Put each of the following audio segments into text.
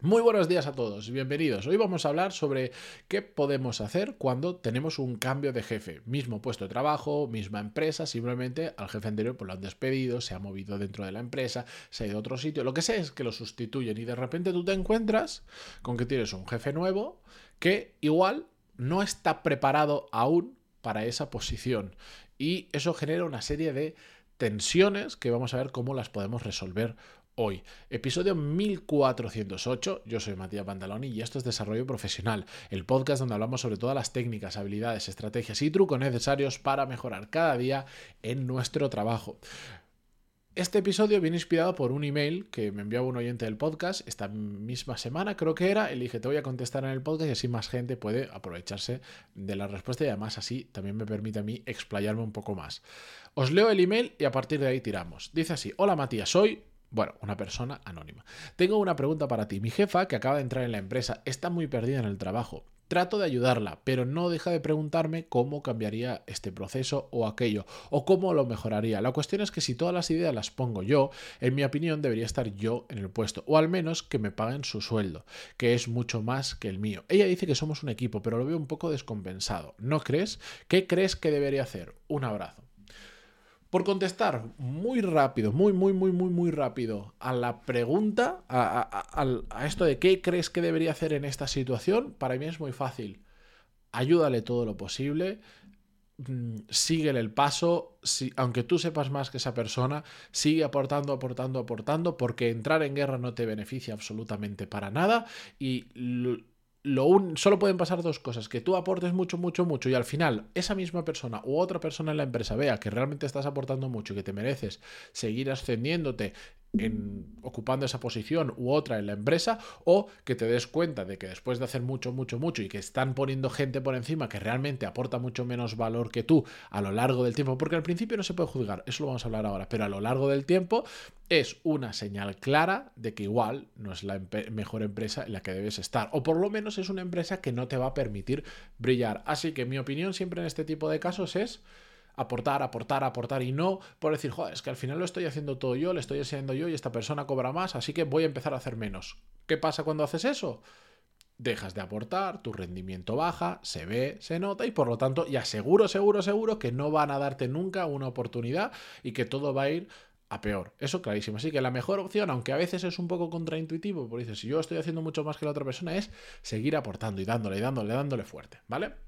Muy buenos días a todos, bienvenidos. Hoy vamos a hablar sobre qué podemos hacer cuando tenemos un cambio de jefe. Mismo puesto de trabajo, misma empresa, simplemente al jefe anterior pues lo han despedido, se ha movido dentro de la empresa, se ha ido a otro sitio. Lo que sé es que lo sustituyen y de repente tú te encuentras con que tienes un jefe nuevo que igual no está preparado aún para esa posición. Y eso genera una serie de tensiones que vamos a ver cómo las podemos resolver hoy. Episodio 1408. Yo soy Matías Pantaloni y esto es Desarrollo Profesional, el podcast donde hablamos sobre todas las técnicas, habilidades, estrategias y trucos necesarios para mejorar cada día en nuestro trabajo. Este episodio viene inspirado por un email que me envió un oyente del podcast esta misma semana, creo que era. Le dije, te voy a contestar en el podcast y así más gente puede aprovecharse de la respuesta y además así también me permite a mí explayarme un poco más. Os leo el email y a partir de ahí tiramos. Dice así, hola Matías, soy bueno, una persona anónima. Tengo una pregunta para ti. Mi jefa, que acaba de entrar en la empresa, está muy perdida en el trabajo. Trato de ayudarla, pero no deja de preguntarme cómo cambiaría este proceso o aquello, o cómo lo mejoraría. La cuestión es que si todas las ideas las pongo yo, en mi opinión debería estar yo en el puesto, o al menos que me paguen su sueldo, que es mucho más que el mío. Ella dice que somos un equipo, pero lo veo un poco descompensado. ¿No crees? ¿Qué crees que debería hacer? Un abrazo. Por contestar muy rápido, muy, muy, muy, muy, muy rápido a la pregunta, a, esto de qué crees que debería hacer en esta situación, para mí es muy fácil. Ayúdale todo lo posible, mm, síguele el paso, si, aunque tú sepas más que esa persona, sigue aportando, aportando, aportando, porque entrar en guerra no te beneficia absolutamente para nada y solo pueden pasar dos cosas, que tú aportes mucho, mucho, mucho y al final esa misma persona u otra persona en la empresa vea que realmente estás aportando mucho y que te mereces seguir ascendiéndote en, ocupando esa posición u otra en la empresa o que te des cuenta de que después de hacer mucho, mucho, mucho y que están poniendo gente por encima que realmente aporta mucho menos valor que tú a lo largo del tiempo, porque al principio no se puede juzgar, eso lo vamos a hablar ahora, pero a lo largo del tiempo es una señal clara de que igual no es la mejor empresa en la que debes estar o por lo menos es una empresa que no te va a permitir brillar. Así que mi opinión siempre en este tipo de casos es aportar, aportar, aportar y no por decir, joder, es que al final lo estoy haciendo todo yo, le estoy haciendo yo y esta persona cobra más, así que voy a empezar a hacer menos. ¿Qué pasa cuando haces eso? Dejas de aportar, tu rendimiento baja, se ve, se nota y por lo tanto ya seguro, seguro, seguro que no van a darte nunca una oportunidad y que todo va a ir a peor. Eso clarísimo. Así que la mejor opción, aunque a veces es un poco contraintuitivo, porque dices, si yo estoy haciendo mucho más que la otra persona, es seguir aportando y dándole, y dándole, dándole fuerte, ¿vale?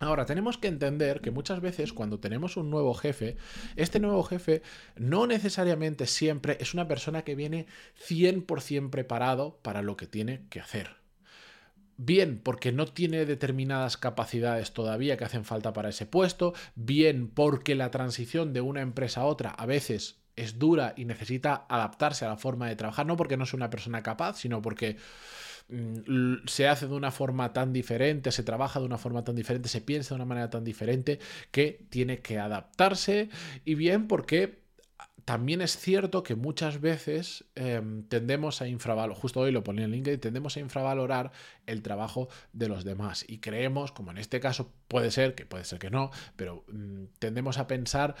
Ahora, tenemos que entender que muchas veces cuando tenemos un nuevo jefe, este nuevo jefe no necesariamente siempre es una persona que viene 100% preparado para lo que tiene que hacer. Bien porque no tiene determinadas capacidades todavía que hacen falta para ese puesto, bien porque la transición de una empresa a otra a veces es dura y necesita adaptarse a la forma de trabajar, no porque no sea una persona capaz, sino porque se hace de una forma tan diferente, se trabaja de una forma tan diferente, se piensa de una manera tan diferente que tiene que adaptarse. Y bien porque también es cierto que muchas veces em, tendemos a infravalorar, justo hoy lo ponía en LinkedIn, tendemos a infravalorar el trabajo de los demás. Y creemos, como en este caso puede ser, que puede ser que no, pero mm, tendemos a pensar...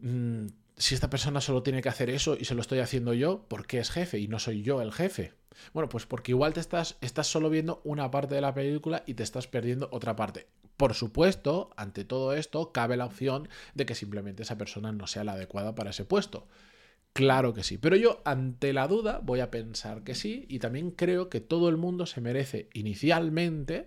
Mm, si esta persona solo tiene que hacer eso y se lo estoy haciendo yo, ¿por qué es jefe y no soy yo el jefe? Bueno, pues porque igual te estás, estás solo viendo una parte de la película y te estás perdiendo otra parte. Por supuesto, ante todo esto, cabe la opción de que simplemente esa persona no sea la adecuada para ese puesto. Claro que sí, pero yo ante la duda voy a pensar que sí y también creo que todo el mundo se merece inicialmente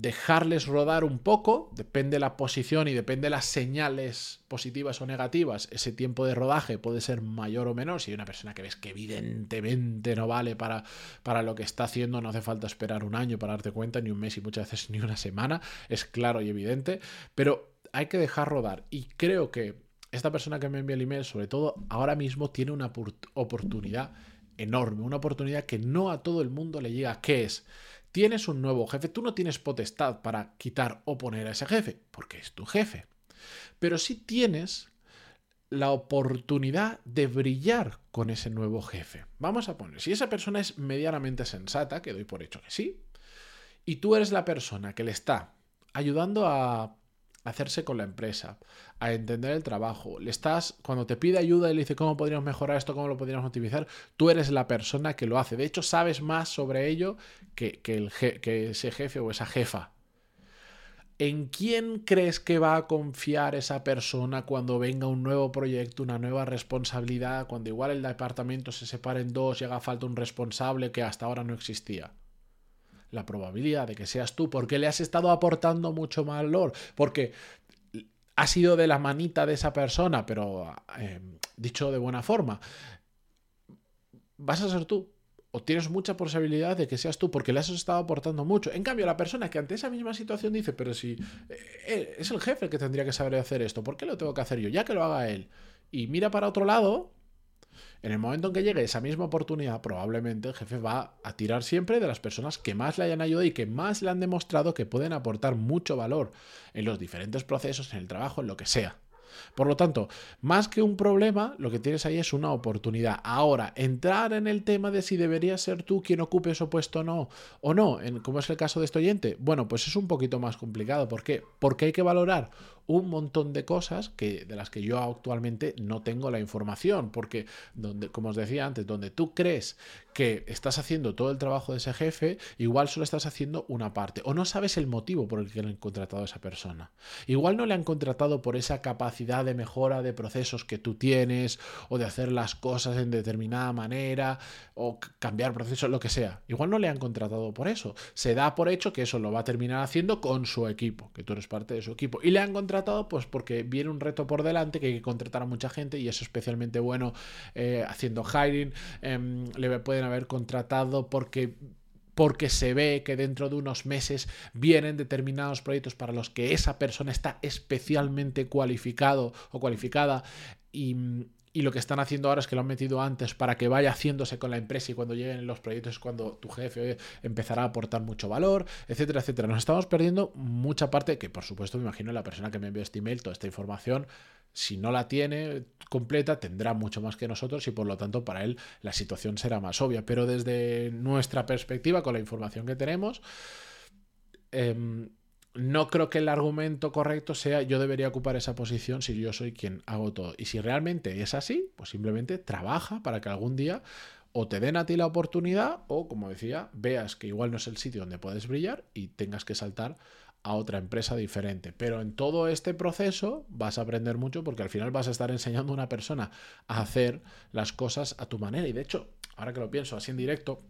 dejarles rodar un poco, depende la posición y depende las señales positivas o negativas, ese tiempo de rodaje puede ser mayor o menor. Si hay una persona que ves que evidentemente no vale para, para lo que está haciendo, no hace falta esperar un año para darte cuenta, ni un mes y muchas veces ni una semana, es claro y evidente, pero hay que dejar rodar. Y creo que esta persona que me envía el email, sobre todo ahora mismo, tiene una oportunidad enorme, una oportunidad que no a todo el mundo le llega, que es tienes un nuevo jefe, tú no tienes potestad para quitar o poner a ese jefe, porque es tu jefe. Pero sí tienes la oportunidad de brillar con ese nuevo jefe. Vamos a poner, si esa persona es medianamente sensata, que doy por hecho que sí, y tú eres la persona que le está ayudando a hacerse con la empresa, a entender el trabajo. Le estás, cuando te pide ayuda y le dice cómo podríamos mejorar esto, cómo lo podríamos optimizar, tú eres la persona que lo hace. De hecho, sabes más sobre ello que, el que ese jefe o esa jefa. ¿En quién crees que va a confiar esa persona cuando venga un nuevo proyecto, una nueva responsabilidad, cuando igual el departamento se separa en dos y haga falta un responsable que hasta ahora no existía? La probabilidad de que seas tú, porque le has estado aportando mucho valor, porque ha sido de la manita de esa persona, pero eh, dicho de buena forma, vas a ser tú o tienes mucha posibilidad de que seas tú porque le has estado aportando mucho. En cambio, la persona que ante esa misma situación dice, pero si eh, es el jefe el que tendría que saber hacer esto, ¿por qué lo tengo que hacer yo? Ya que lo haga él. Y mira para otro lado, en el momento en que llegue esa misma oportunidad, probablemente el jefe va a tirar siempre de las personas que más le hayan ayudado y que más le han demostrado que pueden aportar mucho valor en los diferentes procesos, en el trabajo, en lo que sea. Por lo tanto, más que un problema, lo que tienes ahí es una oportunidad. Ahora, entrar en el tema de si debería ser tú quien ocupe ese puesto o no, o no, en, como es el caso de este oyente, bueno, pues es un poquito más complicado. ¿Por qué? Porque hay que valorar un montón de cosas que, de las que yo actualmente no tengo la información, porque donde, como os decía antes, donde tú crees que estás haciendo todo el trabajo de ese jefe, igual solo estás haciendo una parte, o no sabes el motivo por el que le han contratado a esa persona. Igual no le han contratado por esa capacidad de mejora de procesos que tú tienes, o de hacer las cosas en determinada manera, o cambiar procesos, lo que sea. Igual no le han contratado por eso. Se da por hecho que eso lo va a terminar haciendo con su equipo, que tú eres parte de su equipo. Y le han contratado pues porque viene un reto por delante que hay que contratar a mucha gente y es especialmente bueno eh, haciendo hiring. Em, le pueden haber contratado porque porque se ve que dentro de unos meses vienen determinados proyectos para los que esa persona está especialmente cualificado o cualificada y, y lo que están haciendo ahora es que lo han metido antes para que vaya haciéndose con la empresa y cuando lleguen los proyectos es cuando tu jefe empezará a aportar mucho valor, etcétera, etcétera. Nos estamos perdiendo mucha parte que, por supuesto, me imagino la persona que me envió este email, toda esta información, si no la tiene completa, tendrá mucho más que nosotros y por lo tanto para él la situación será más obvia. Pero desde nuestra perspectiva, con la información que tenemos, eh, no creo que el argumento correcto sea yo debería ocupar esa posición si yo soy quien hago todo. Y si realmente es así, pues simplemente trabaja para que algún día o te den a ti la oportunidad o, como decía, veas que igual no es el sitio donde puedes brillar y tengas que saltar a otra empresa diferente. Pero en todo este proceso vas a aprender mucho porque al final vas a estar enseñando a una persona a hacer las cosas a tu manera. Y de hecho, ahora que lo pienso así en directo,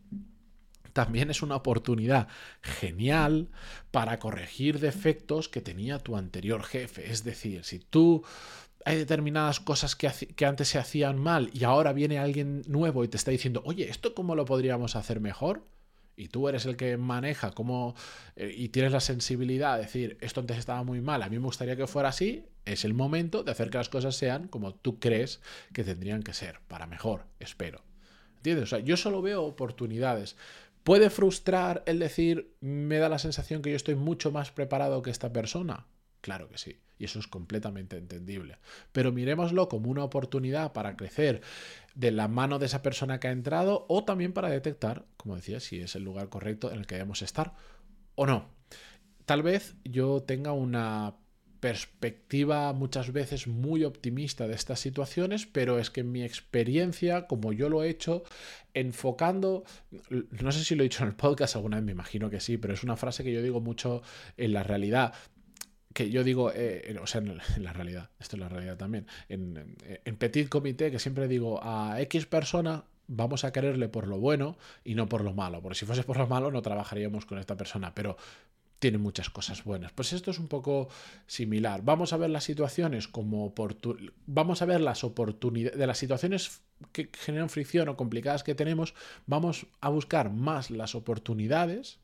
también es una oportunidad genial para corregir defectos que tenía tu anterior jefe. Es decir, si tú hay determinadas cosas que, que, antes se hacían mal y ahora viene alguien nuevo y te está diciendo, oye, ¿esto cómo lo podríamos hacer mejor? Y tú eres el que maneja cómo eh, y tienes la sensibilidad de decir, esto antes estaba muy mal, a mí me gustaría que fuera así, es el momento de hacer que las cosas sean como tú crees que tendrían que ser, para mejor, espero. ¿Entiendes? O sea, yo solo veo oportunidades. ¿Puede frustrar el decir, me da la sensación que yo estoy mucho más preparado que esta persona? Claro que sí, y eso es completamente entendible. Pero miremoslo como una oportunidad para crecer de la mano de esa persona que ha entrado o también para detectar, como decía, si es el lugar correcto en el que debemos estar o no. Tal vez yo tenga una perspectiva muchas veces muy optimista de estas situaciones, pero es que en mi experiencia, como yo lo he hecho, enfocando, no sé si lo he dicho en el podcast alguna vez, me imagino que sí, pero es una frase que yo digo mucho en la realidad que yo digo, eh, o sea, en, la realidad, esto es la realidad también, en, en, petit comité, que siempre digo a X persona vamos a quererle por lo bueno y no por lo malo, porque si fuese por lo malo no trabajaríamos con esta persona, pero tiene muchas cosas buenas. Pues esto es un poco similar. Vamos a ver las situaciones como vamos a ver las oportunidades de las situaciones que generan fricción o complicadas que tenemos, vamos a buscar más las oportunidades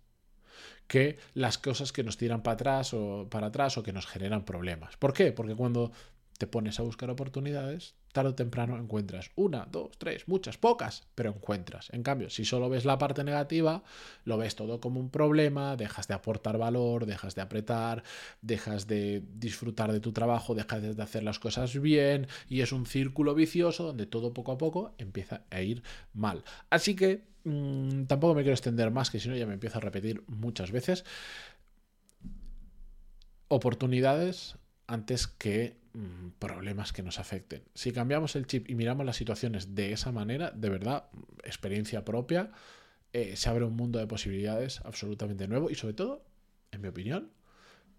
que las cosas que nos tiran para atrás o para atrás o que nos generan problemas. ¿Por qué? Porque cuando te pones a buscar oportunidades, tarde o temprano encuentras una, dos, tres, muchas, pocas, pero encuentras. En cambio, si solo ves la parte negativa, lo ves todo como un problema, dejas de aportar valor, dejas de apretar, dejas de disfrutar de tu trabajo, dejas de hacer las cosas bien y es un círculo vicioso donde todo poco a poco empieza a ir mal. Así que mm, tampoco me quiero extender más, que si no ya me empiezo a repetir muchas veces. Oportunidades antes que mm, problemas que nos afecten. Si cambiamos el chip y miramos las situaciones de esa manera, de verdad, experiencia propia, eh, se abre un mundo de posibilidades absolutamente nuevo y sobre todo, en mi opinión,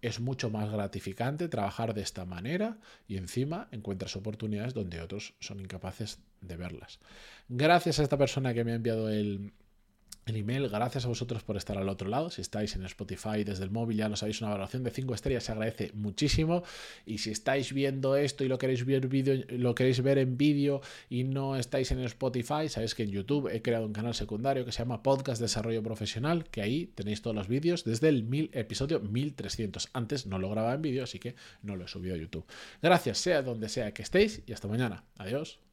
es mucho más gratificante trabajar de esta manera y encima encuentras oportunidades donde otros son incapaces de verlas. Gracias a esta persona que me ha enviado el, el email. Gracias a vosotros por estar al otro lado. Si estáis en Spotify desde el móvil, ya lo sabéis, una valoración de 5 estrellas se agradece muchísimo. Y si estáis viendo esto y lo queréis ver, lo queréis ver en vídeo y no estáis en Spotify, sabéis que en YouTube he creado un canal secundario que se llama Podcast Desarrollo Profesional, que ahí tenéis todos los vídeos desde el mil, episodio 1300. Antes no lo grababa en vídeo, así que no lo he subido a YouTube. Gracias, sea donde sea que estéis, y hasta mañana. Adiós.